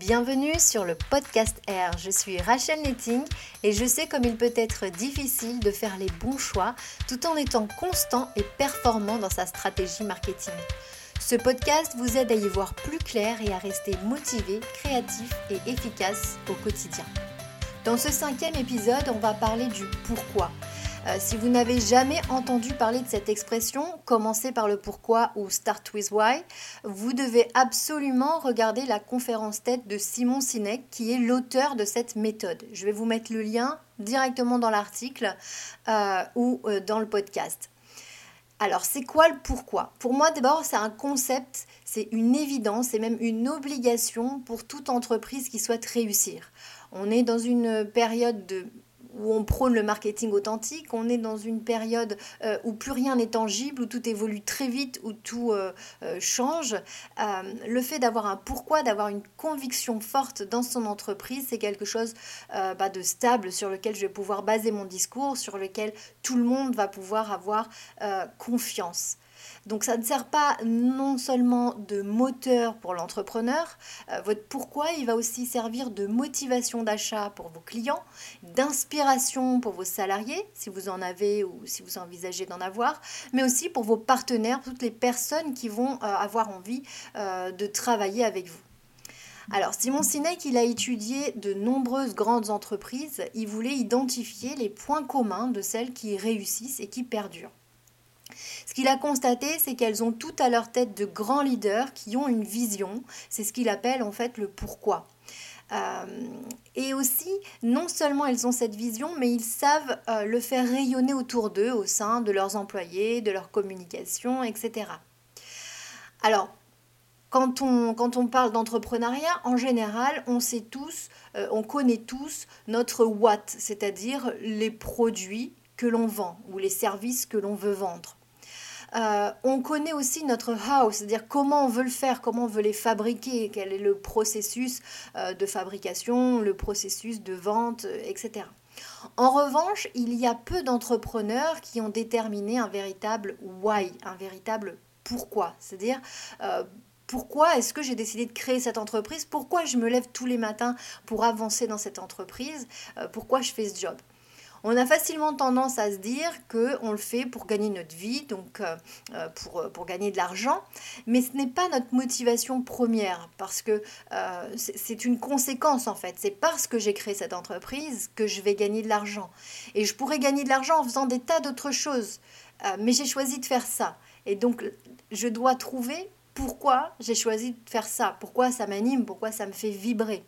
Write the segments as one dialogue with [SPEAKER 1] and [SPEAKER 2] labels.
[SPEAKER 1] Bienvenue sur le podcast R. Je suis Rachel Netting et je sais comme il peut être difficile de faire les bons choix tout en étant constant et performant dans sa stratégie marketing. Ce podcast vous aide à y voir plus clair et à rester motivé, créatif et efficace au quotidien. Dans ce cinquième épisode, on va parler du pourquoi euh, si vous n'avez jamais entendu parler de cette expression, commencez par le pourquoi ou start with why, vous devez absolument regarder la conférence tête de Simon Sinek qui est l'auteur de cette méthode. Je vais vous mettre le lien directement dans l'article euh, ou euh, dans le podcast. Alors, c'est quoi le pourquoi? Pour moi, d'abord, c'est un concept, c'est une évidence, c'est même une obligation pour toute entreprise qui souhaite réussir. On est dans une période de où on prône le marketing authentique, on est dans une période euh, où plus rien n'est tangible, où tout évolue très vite, où tout euh, euh, change. le fait d'avoir un pourquoi, d'avoir une conviction forte dans son entreprise, c'est quelque chose bah, de stable sur lequel je vais pouvoir baser mon discours, sur lequel tout le monde va pouvoir avoir confiance. Donc ça ne sert pas non seulement de moteur pour l'entrepreneur, euh, votre pourquoi, il va aussi servir de motivation d'achat pour vos clients, d'inspiration pour vos salariés, si vous en avez ou si vous envisagez d'en avoir, mais aussi pour vos partenaires, toutes les personnes qui vont euh, avoir envie euh, de travailler avec vous. Alors, Simon Sinek, il a étudié de nombreuses grandes entreprises. Il voulait identifier les points communs de celles qui réussissent et qui perdurent. Ce qu'il a constaté, c'est qu'elles ont toutes à leur tête de grands leaders qui ont une vision. C'est ce qu'il appelle en fait le pourquoi. Euh, et aussi, non seulement elles ont cette vision, mais ils savent euh, le faire rayonner autour d'eux, au sein de leurs employés, de leur communication, etc. Alors, quand on, parle d'entrepreneuriat, en général, on sait tous, euh, on connaît tous notre what, c'est-à-dire les produits que l'on vend ou les services que l'on veut vendre. Euh, on connaît aussi notre how, c'est-à-dire comment on veut le faire, comment on veut les fabriquer, quel est le processus euh, de fabrication, le processus de vente, euh, etc. En revanche, il y a peu d'entrepreneurs qui ont déterminé un véritable why, un véritable pourquoi, c'est-à-dire pourquoi est-ce que j'ai décidé de créer cette entreprise? Pourquoi je me lève tous les matins pour avancer dans cette entreprise? Pourquoi je fais ce job? On a facilement tendance à se dire qu'on le fait pour gagner notre vie, donc euh, euh, pour, pour, gagner de l'argent, mais ce n'est pas notre motivation première, parce que euh, c'est une conséquence en fait. C'est parce que j'ai créé cette entreprise que je vais gagner de l'argent. Et je pourrais gagner de l'argent en faisant des tas d'autres choses, mais j'ai choisi de faire ça. Et donc, je dois trouver pourquoi j'ai choisi de faire ça, pourquoi ça m'anime, pourquoi ça me fait vibrer.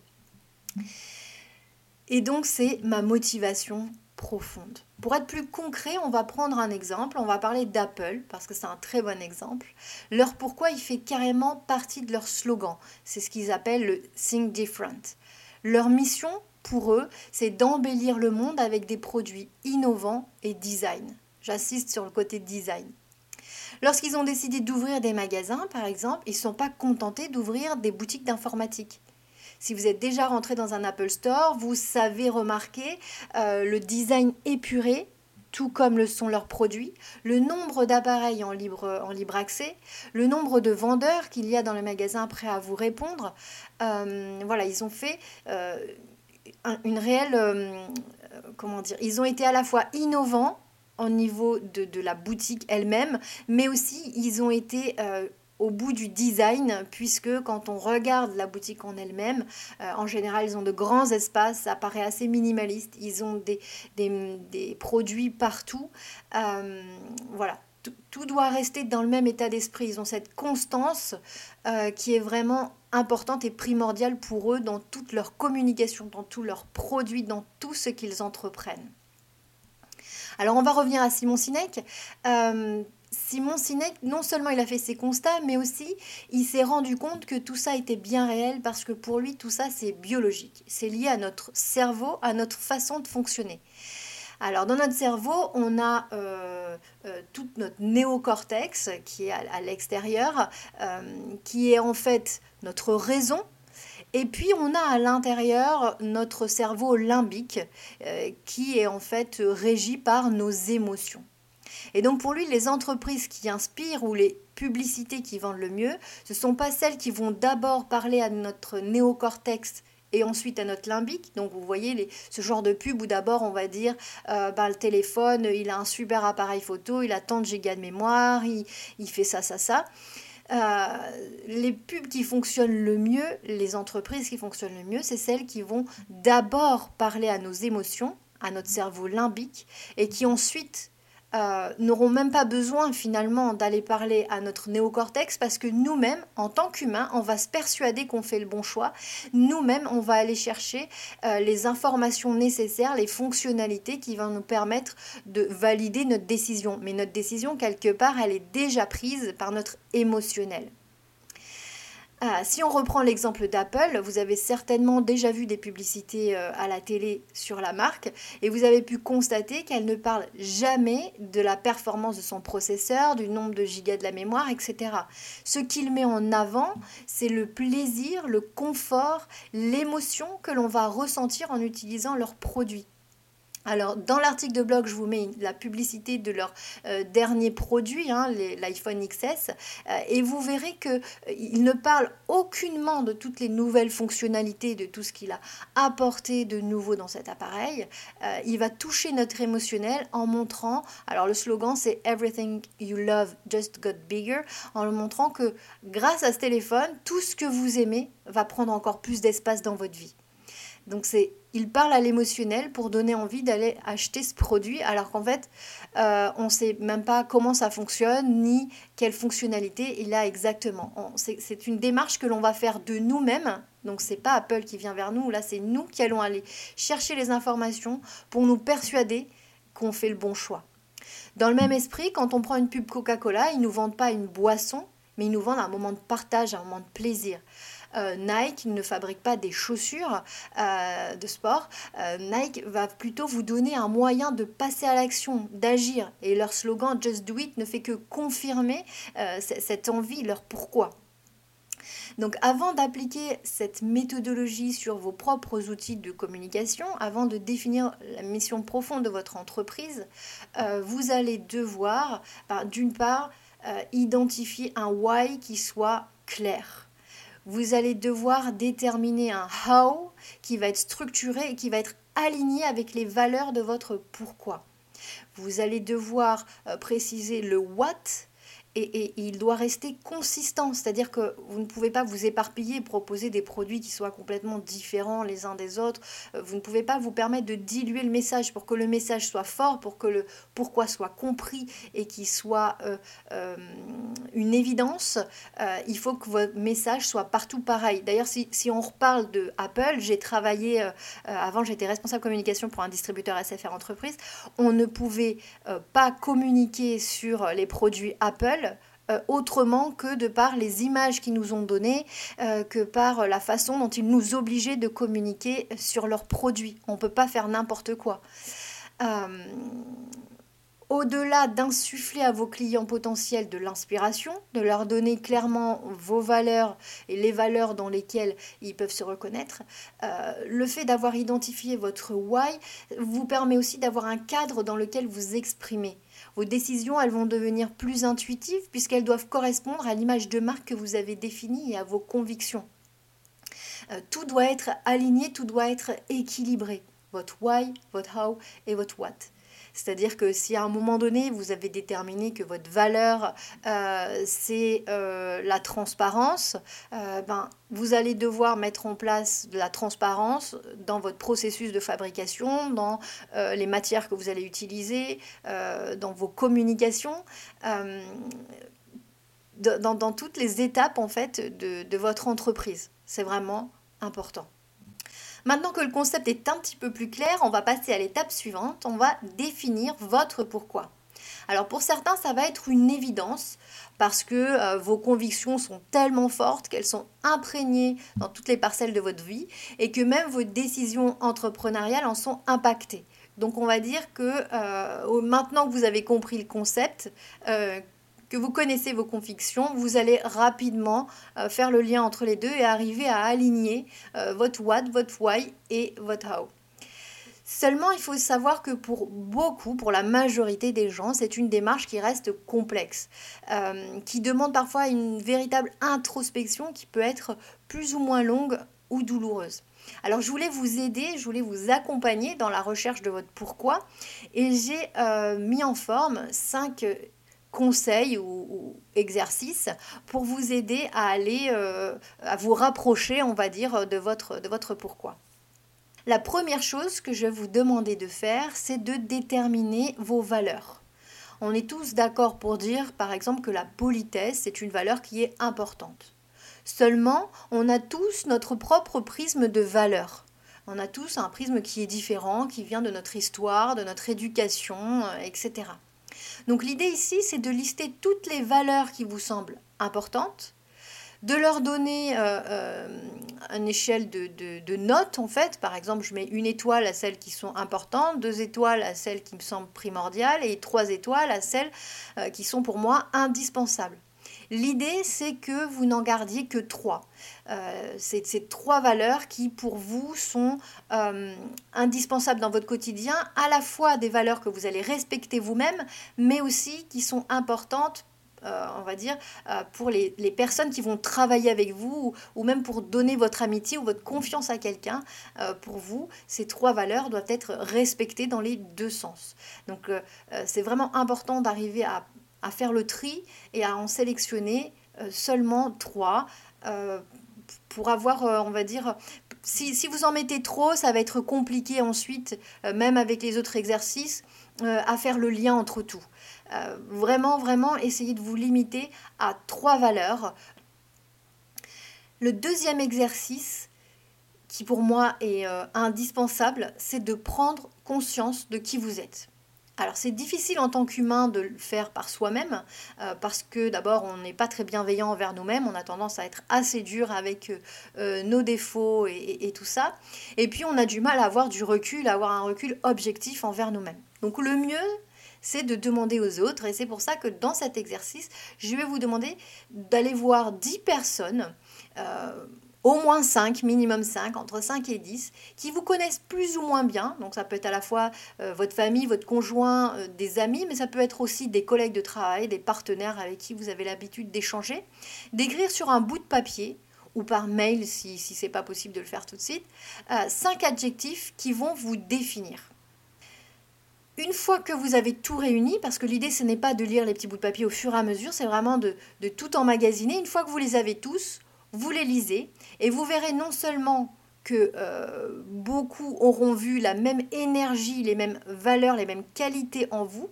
[SPEAKER 1] Et donc, c'est ma motivation profonde. Pour être plus concret, on va prendre un exemple, on va parler d'Apple, parce que c'est un très bon exemple. Leur pourquoi, il fait carrément partie de leur slogan. C'est ce qu'ils appellent le Think Different. Leur mission, pour eux, c'est d'embellir le monde avec des produits innovants et design. J'assiste sur le côté design. Lorsqu'ils ont décidé d'ouvrir des magasins, par exemple, ils ne sont pas contentés d'ouvrir des boutiques d'informatique. Si vous êtes déjà rentré dans un Apple Store, vous savez remarquer euh, le design épuré tout comme le sont leurs produits, le nombre d'appareils en libre, en libre accès, le nombre de vendeurs qu'il y a dans le magasin prêts à vous répondre. Euh, voilà, ils ont fait euh, une réelle... comment dire Ils ont été à la fois innovants au niveau de, de la boutique elle-même, mais aussi ils ont été au bout du design, puisque quand on regarde la boutique en elle-même, euh, en général, ils ont de grands espaces, ça paraît assez minimaliste, ils ont des, des, produits partout. Euh, voilà, tout, doit rester dans le même état d'esprit. Ils ont cette constance euh, qui est vraiment importante et primordiale pour eux dans toute leur communication, dans tous leurs produits, dans tout ce qu'ils entreprennent. Alors on va revenir à Simon Sinek. Simon Sinek, non seulement il a fait ses constats, mais aussi il s'est rendu compte que tout ça était bien réel parce que pour lui, tout ça, c'est biologique. C'est lié à notre cerveau, à notre façon de fonctionner. Alors, dans notre cerveau, on a euh, euh, tout notre néocortex qui est à, l'extérieur, euh, qui est en fait notre raison. Et puis, on a à l'intérieur notre cerveau limbique, qui est en fait régi par nos émotions. Et donc pour lui, les entreprises qui inspirent ou les publicités qui vendent le mieux, ce ne sont pas celles qui vont d'abord parler à notre néocortex et ensuite à notre limbique. Donc vous voyez ce genre de pub où d'abord on va dire euh, bah, le téléphone, il a un super appareil photo, il a tant de gigas de mémoire, il, il fait ça, ça, ça. Euh, les pubs qui fonctionnent le mieux, les entreprises qui fonctionnent le mieux, c'est celles qui vont d'abord parler à nos émotions, à notre cerveau limbique, et qui ensuite euh, n'auront même pas besoin finalement d'aller parler à notre néocortex parce que nous-mêmes, en tant qu'humains, on va se persuader qu'on fait le bon choix. Nous-mêmes, on va aller chercher euh, les informations nécessaires, les fonctionnalités qui vont nous permettre de valider notre décision. Mais notre décision, quelque part, elle est déjà prise par notre émotionnel. Ah, si on reprend l'exemple d'Apple, vous avez certainement déjà vu des publicités euh, à la télé sur la marque et vous avez pu constater qu'elle ne parle jamais de la performance de son processeur, du nombre de gigas de la mémoire, etc. Ce qu'il met en avant, c'est le plaisir, le confort, l'émotion que l'on va ressentir en utilisant leurs produits. Alors, dans l'article de blog, je vous mets la publicité de leur euh, dernier produit, hein, l'iPhone XS, euh, et vous verrez qu'il euh, ne parle aucunement de toutes les nouvelles fonctionnalités, de tout ce qu'il a apporté de nouveau dans cet appareil. il va toucher notre émotionnel en montrant, alors le slogan c'est Everything you love just got bigger, en le montrant que grâce à ce téléphone, tout ce que vous aimez va prendre encore plus d'espace dans votre vie. Donc c'est, il parle à l'émotionnel pour donner envie d'aller acheter ce produit, alors qu'en fait, euh, on ne sait même pas comment ça fonctionne, ni quelle fonctionnalité il a exactement. C'est une démarche que l'on va faire de nous-mêmes. Donc c'est pas Apple qui vient vers nous, là c'est nous qui allons aller chercher les informations pour nous persuader qu'on fait le bon choix. Dans le même esprit, quand on prend une pub Coca-Cola, ils ne nous vendent pas une boisson, mais ils nous vendent un moment de partage, un moment de plaisir. Euh, Nike ne fabrique pas des chaussures euh, de sport. Euh, Nike va plutôt vous donner un moyen de passer à l'action, d'agir. Et leur slogan Just Do It ne fait que confirmer cette envie, leur pourquoi. Donc avant d'appliquer cette méthodologie sur vos propres outils de communication, avant de définir la mission profonde de votre entreprise, vous allez devoir, ben, d'une part, identifier un why qui soit clair vous allez devoir déterminer un how qui va être structuré et qui va être aligné avec les valeurs de votre pourquoi. Vous allez devoir euh, préciser le what et, il doit rester consistant, c'est-à-dire que vous ne pouvez pas vous éparpiller, proposer des produits qui soient complètement différents les uns des autres. Euh, vous ne pouvez pas vous permettre de diluer le message pour que le message soit fort, pour que le pourquoi soit compris et qu'il soit euh, euh, une évidence. il faut que votre message soit partout pareil. D'ailleurs, si, si, on reparle de Apple, j'ai travaillé, avant j'étais responsable communication pour un distributeur SFR entreprise, on ne pouvait pas communiquer sur les produits Apple autrement que de par les images qu'ils nous ont données, euh, que par la façon dont ils nous obligeaient de communiquer sur leurs produits. On ne peut pas faire n'importe quoi. Euh, au-delà d'insuffler à vos clients potentiels de l'inspiration, de leur donner clairement vos valeurs et les valeurs dans lesquelles ils peuvent se reconnaître, le fait d'avoir identifié votre why vous permet aussi d'avoir un cadre dans lequel vous exprimez. Vos décisions, elles vont devenir plus intuitives puisqu'elles doivent correspondre à l'image de marque que vous avez définie et à vos convictions. Euh, tout doit être aligné, tout doit être équilibré. Votre why, votre how et votre what. C'est-à-dire que si à un moment donné, vous avez déterminé que votre valeur, euh, c'est euh, la transparence, euh, ben, vous allez devoir mettre en place de la transparence dans votre processus de fabrication, dans les matières que vous allez utiliser, dans vos communications. Dans, dans, toutes les étapes en fait de, de votre entreprise. C'est vraiment important. Maintenant que le concept est un petit peu plus clair, on va passer à l'étape suivante. On va définir votre pourquoi. Alors pour certains, ça va être une évidence parce que euh, vos convictions sont tellement fortes qu'elles sont imprégnées dans toutes les parcelles de votre vie et que même vos décisions entrepreneuriales en sont impactées. Donc on va dire que euh, maintenant que vous avez compris le concept, euh, que vous connaissez vos convictions, vous allez rapidement euh, faire le lien entre les deux et arriver à aligner euh, votre what, votre why et votre how. Seulement, il faut savoir que pour beaucoup, pour la majorité des gens, c'est une démarche qui reste complexe, euh, qui demande parfois une véritable introspection qui peut être plus ou moins longue ou douloureuse. Alors je voulais vous aider, je voulais vous accompagner dans la recherche de votre pourquoi et j'ai mis en forme cinq conseils ou, exercices pour vous aider à aller, euh, à vous rapprocher, on va dire, de votre, de votre pourquoi. La première chose que je vais vous demander de faire, c'est de déterminer vos valeurs. On est tous d'accord pour dire, par exemple, que la politesse est une valeur qui est importante. Seulement, on a tous notre propre prisme de valeurs. On a tous un prisme qui est différent, qui vient de notre histoire, de notre éducation, euh, etc. Donc l'idée ici, c'est de lister toutes les valeurs qui vous semblent importantes, de leur donner euh, euh, une échelle de, notes, en fait. Par exemple, je mets une étoile à celles qui sont importantes, deux étoiles à celles qui me semblent primordiales et trois étoiles à celles euh, qui sont pour moi indispensables. L'idée, c'est que vous n'en gardiez que trois. c'est ces trois valeurs qui, pour vous, sont indispensables dans votre quotidien, à la fois des valeurs que vous allez respecter vous-même, mais aussi qui sont importantes euh, on va dire, euh, pour les, personnes qui vont travailler avec vous ou, même pour donner votre amitié ou votre confiance à quelqu'un. Euh, pour vous, ces trois valeurs doivent être respectées dans les deux sens. Donc c'est vraiment important d'arriver à, faire le tri et à en sélectionner seulement trois pour avoir, on va dire, si, vous en mettez trop, ça va être compliqué ensuite, même avec les autres exercices, à faire le lien entre tout. Euh, vraiment, vraiment, essayez de vous limiter à trois valeurs. Le deuxième exercice, qui pour moi est euh, indispensable, c'est de prendre conscience de qui vous êtes. Alors c'est difficile en tant qu'humain de le faire par soi-même euh, parce que d'abord on n'est pas très bienveillant envers nous-mêmes, on a tendance à être assez dur avec nos défauts et, et, tout ça. Et puis on a du mal à avoir du recul, à avoir un recul objectif envers nous-mêmes. Donc le mieux c'est de demander aux autres. Et c'est pour ça que dans cet exercice, je vais vous demander d'aller voir 10 personnes. Euh, au moins 5, minimum 5, entre 5 et 10, qui vous connaissent plus ou moins bien. Donc ça peut être à la fois euh, votre famille, votre conjoint, euh, des amis, mais ça peut être aussi des collègues de travail, des partenaires avec qui vous avez l'habitude d'échanger. D'écrire sur un bout de papier ou par mail si, si ce n'est pas possible de le faire tout de suite, 5 adjectifs qui vont vous définir. Une fois que vous avez tout réuni, parce que l'idée ce n'est pas de lire les petits bouts de papier au fur et à mesure, c'est vraiment de, tout emmagasiner. Une fois que vous les avez tous, vous les lisez et vous verrez non seulement que euh, beaucoup auront vu la même énergie, les mêmes valeurs, les mêmes qualités en vous,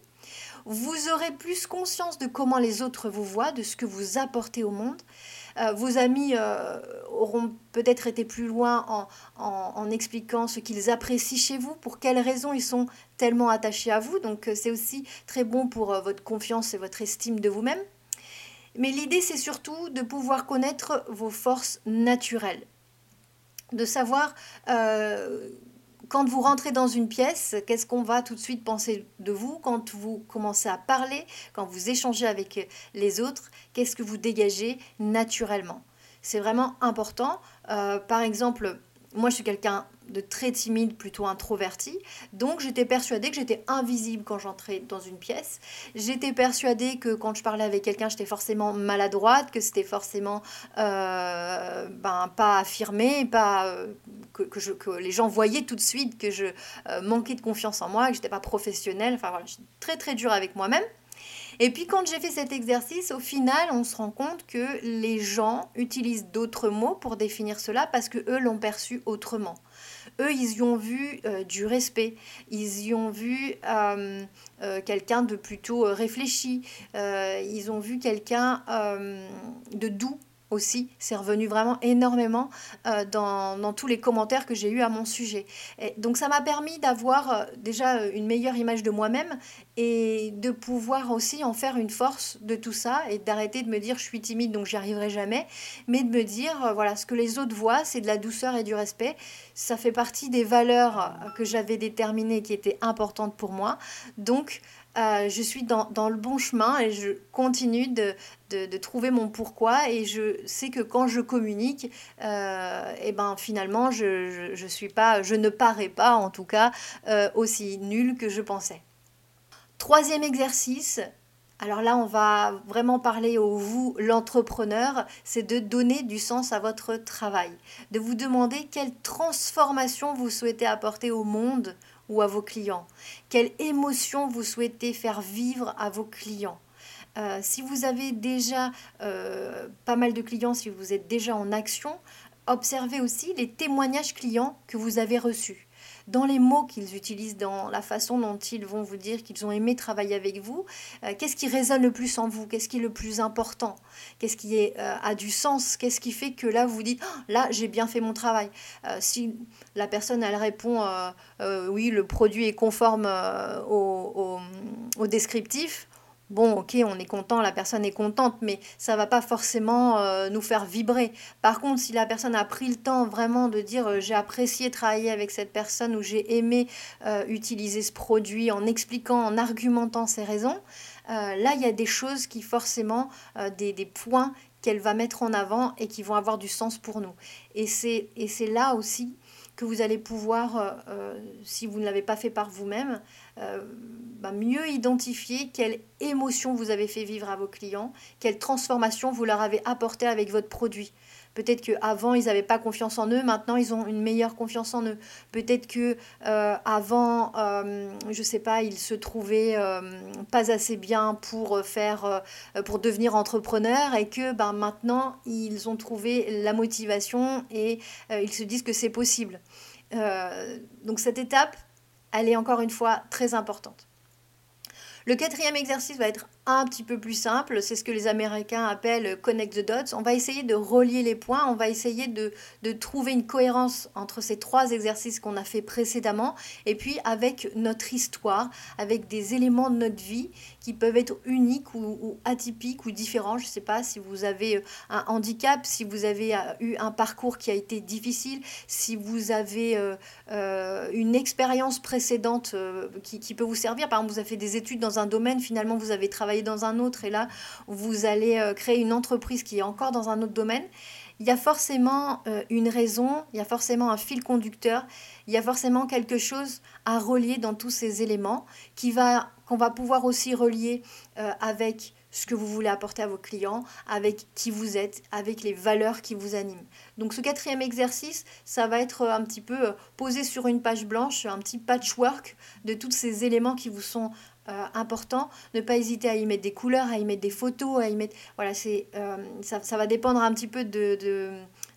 [SPEAKER 1] vous aurez plus conscience de comment les autres vous voient, de ce que vous apportez au monde. Euh, vos amis euh, auront peut-être été plus loin en, expliquant ce qu'ils apprécient chez vous, pour quelles raisons ils sont tellement attachés à vous. Donc c'est aussi très bon pour votre confiance et votre estime de vous-même. Mais l'idée, c'est surtout de pouvoir connaître vos forces naturelles, de savoir quand vous rentrez dans une pièce, qu'est-ce qu'on va tout de suite penser de vous Quand vous commencez à parler, quand vous échangez avec les autres, qu'est-ce que vous dégagez naturellement C'est vraiment important. Euh, par exemple, moi je suis quelqu'un de très timide, plutôt introverti. Donc j'étais persuadée que j'étais invisible quand j'entrais dans une pièce. J'étais persuadée que quand je parlais avec quelqu'un, j'étais forcément maladroite, que c'était forcément euh, ben, pas affirmé, pas, euh, que, que, je, que, les gens voyaient tout de suite que je euh, manquais de confiance en moi, que j'étais pas professionnelle. Enfin voilà, j'étais très très dure avec moi-même. Et puis quand j'ai fait cet exercice, au final, on se rend compte que les gens utilisent d'autres mots pour définir cela parce que eux l'ont perçu autrement. Eux, ils y ont vu euh, du respect, ils y ont vu euh, euh, quelqu'un de plutôt réfléchi, ils ont vu quelqu'un de doux aussi. C'est revenu vraiment énormément euh, dans, tous les commentaires que j'ai eus à mon sujet. Et donc ça m'a permis d'avoir euh, déjà euh, une meilleure image de moi-même et de pouvoir aussi en faire une force de tout ça et d'arrêter de me dire je suis timide donc j'y arriverai jamais, mais de me dire voilà ce que les autres voient c'est de la douceur et du respect. Ça fait partie des valeurs que j'avais déterminées qui étaient importantes pour moi. Donc euh, je suis dans, le bon chemin et je continue de, de, trouver mon pourquoi et je sais que quand je communique, et euh, eh ben finalement je, je, suis pas, je ne parais pas en tout cas euh, aussi nul que je pensais. Troisième exercice, alors là, on va vraiment parler au vous, l'entrepreneur, c'est de donner du sens à votre travail, de vous demander quelle transformation vous souhaitez apporter au monde ou à vos clients, quelle émotion vous souhaitez faire vivre à vos clients. Euh, si vous avez déjà euh, pas mal de clients, si vous êtes déjà en action, observez aussi les témoignages clients que vous avez reçus dans les mots qu'ils utilisent, dans la façon dont ils vont vous dire qu'ils ont aimé travailler avec vous, euh, qu'est-ce qui résonne le plus en vous, qu'est-ce qui est le plus important, qu'est-ce qui est, euh, a du sens, qu'est-ce qui fait que là vous dites oh, là j'ai bien fait mon travail? Euh, si la personne elle répond oui le produit est conforme au, au descriptif, bon, ok, on est content, la personne est contente, mais ça va pas forcément euh, nous faire vibrer. Par contre, si la personne a pris le temps vraiment de dire euh, j'ai apprécié travailler avec cette personne ou j'ai aimé euh, utiliser ce produit en expliquant, en argumentant ses raisons, là, il y a des choses qui forcément, des, des points qu'elle va mettre en avant et qui vont avoir du sens pour nous. Et c'est là aussi que vous allez pouvoir, si vous ne l'avez pas fait par vous-même, bah, mieux identifier quelle émotion vous avez fait vivre à vos clients, quelle transformation vous leur avez apporté avec votre produit. Peut-être qu'avant, ils n'avaient pas confiance en eux, maintenant, ils ont une meilleure confiance en eux. Peut-être que euh, avant, euh, je sais pas, ils se trouvaient euh, pas assez bien pour faire, pour devenir entrepreneurs et que ben, maintenant, ils ont trouvé la motivation et ils se disent que c'est possible. donc cette étape, elle est encore une fois très importante. Le quatrième exercice va être un petit peu plus simple, c'est ce que les Américains appellent connect the dots. On va essayer de relier les points, on va essayer de, de trouver une cohérence entre ces trois exercices qu'on a fait précédemment et puis avec notre histoire, avec des éléments de notre vie qui peuvent être uniques ou, atypiques ou différents. Je ne sais pas si vous avez euh, un handicap, si vous avez euh, eu un parcours qui a été difficile, si vous avez euh, une expérience précédente qui, qui, peut vous servir. Par exemple, vous avez fait des études dans un domaine, finalement vous avez travaillé dans un autre et là vous allez créer une entreprise qui est encore dans un autre domaine il y a forcément une raison, il y a forcément un fil conducteur, il y a forcément quelque chose à relier dans tous ces éléments qui va qu'on va pouvoir aussi relier euh, avec ce que vous voulez apporter à vos clients, avec qui vous êtes, avec les valeurs qui vous animent. Donc ce quatrième exercice, ça va être un petit peu euh, posé sur une page blanche, un petit patchwork de tous ces éléments qui vous sont euh, importants. Ne pas hésiter à y mettre des couleurs, à y mettre des photos, à y mettre... Voilà, c'est, ça, ça, va dépendre un petit peu de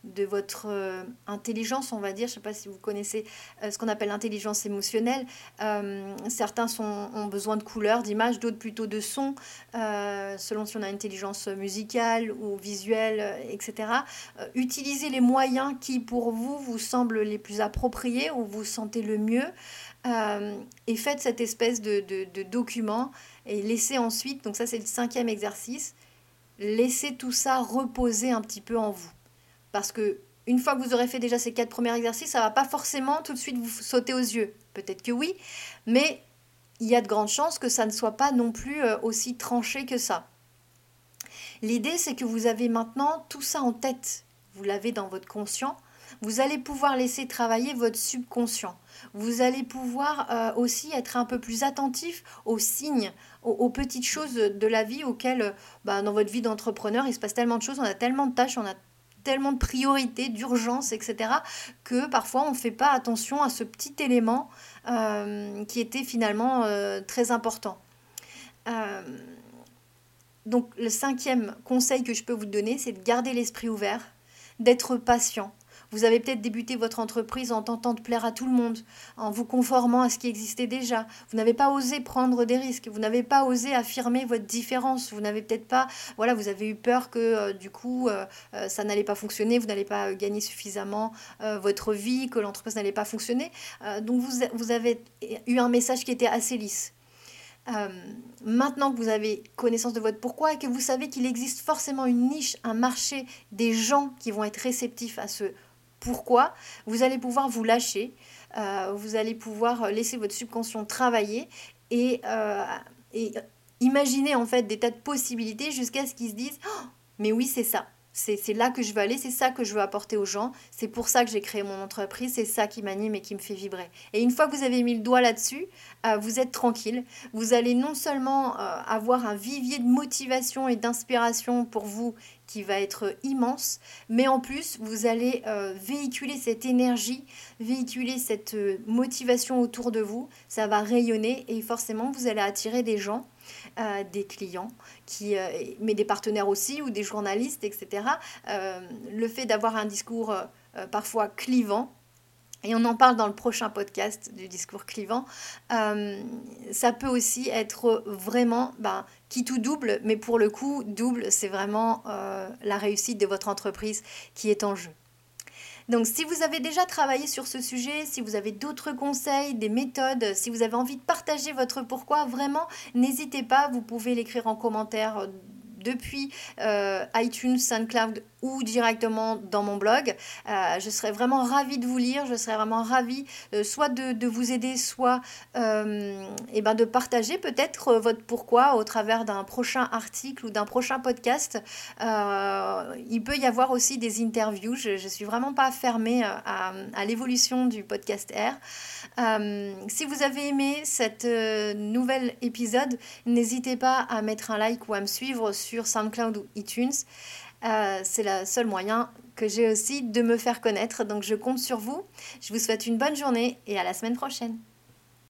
[SPEAKER 1] de votre euh, intelligence, on va dire. Je ne sais pas si vous connaissez euh, ce qu'on appelle l'intelligence émotionnelle. Euh, certains ont besoin de couleurs, d'images, d'autres plutôt de sons, selon si on a une intelligence musicale ou visuelle, etc. utilisez les moyens qui, pour vous, vous semblent les plus appropriés ou vous sentez le mieux. et faites cette espèce de document et laissez ensuite, donc ça c'est le cinquième exercice, laissez tout ça reposer un petit peu en vous. Parce que une fois que vous aurez fait déjà ces quatre premiers exercices, ça va pas forcément tout de suite vous sauter aux yeux. Peut-être que oui, mais il y a de grandes chances que ça ne soit pas non plus euh, aussi tranché que ça. L'idée, c'est que vous avez maintenant tout ça en tête. Vous l'avez dans votre conscient. Vous allez pouvoir laisser travailler votre subconscient. Vous allez pouvoir euh, aussi être un peu plus attentif aux signes, aux, petites choses de la vie auxquelles, bah, dans votre vie d'entrepreneur, il se passe tellement de choses, on a tellement de tâches, on a tellement de priorités, d'urgence, etc., que parfois on ne fait pas attention à ce petit élément euh, qui était finalement euh, très important. Euh, donc le cinquième conseil que je peux vous donner, c'est de garder l'esprit ouvert, d'être patient, vous avez peut-être débuté votre entreprise en tentant de plaire à tout le monde, en vous conformant à ce qui existait déjà. Vous n'avez pas osé prendre des risques, vous n'avez pas osé affirmer votre différence, vous n'avez peut-être pas, voilà, vous avez eu peur que euh, du coup euh, euh, ça n'allait pas fonctionner, vous n'allez pas gagner suffisamment votre vie, que l'entreprise n'allait pas fonctionner. donc vous, vous avez eu un message qui était assez lisse. maintenant que vous avez connaissance de votre pourquoi et que vous savez qu'il existe forcément une niche, un marché des gens qui vont être réceptifs à ce pourquoi, vous allez pouvoir vous lâcher, euh, vous allez pouvoir laisser votre subconscient travailler et, euh, et imaginer en fait des tas de possibilités jusqu'à ce qu'ils se disent oh, mais oui c'est ça c'est là que je veux aller, c'est ça que je veux apporter aux gens, c'est pour ça que j'ai créé mon entreprise, c'est ça qui m'anime et qui me fait vibrer. Et une fois que vous avez mis le doigt là-dessus, euh, vous êtes tranquille. Vous allez non seulement euh, avoir un vivier de motivation et d'inspiration pour vous qui va être immense, mais en plus, vous allez euh, véhiculer cette énergie, véhiculer cette motivation autour de vous, ça va rayonner et forcément, vous allez attirer des gens euh, des clients, qui, euh, mais des partenaires aussi ou des journalistes, etc. Euh, le fait d'avoir un discours parfois clivant, et on en parle dans le prochain podcast du discours clivant, ça peut aussi être vraiment ben, qui tout double, mais pour le coup, double, c'est vraiment la réussite de votre entreprise qui est en jeu. Donc si vous avez déjà travaillé sur ce sujet, si vous avez d'autres conseils, des méthodes, si vous avez envie de partager votre pourquoi, vraiment, n'hésitez pas, vous pouvez l'écrire en commentaire depuis euh, iTunes, SoundCloud ou directement dans mon blog. Euh, je serais vraiment ravie de vous lire, je serais vraiment ravie euh, soit de, vous aider, soit et euh, eh ben de partager peut-être votre pourquoi au travers d'un prochain article ou d'un prochain podcast. il peut y avoir aussi des interviews, je ne suis vraiment pas fermée à, l'évolution du podcast R. si vous avez aimé cet nouvel épisode, n'hésitez pas à mettre un like ou à me suivre sur SoundCloud ou iTunes. Euh, c'est le seul moyen que j'ai aussi de me faire connaître. Donc je compte sur vous. Je vous souhaite une bonne journée et à la semaine prochaine.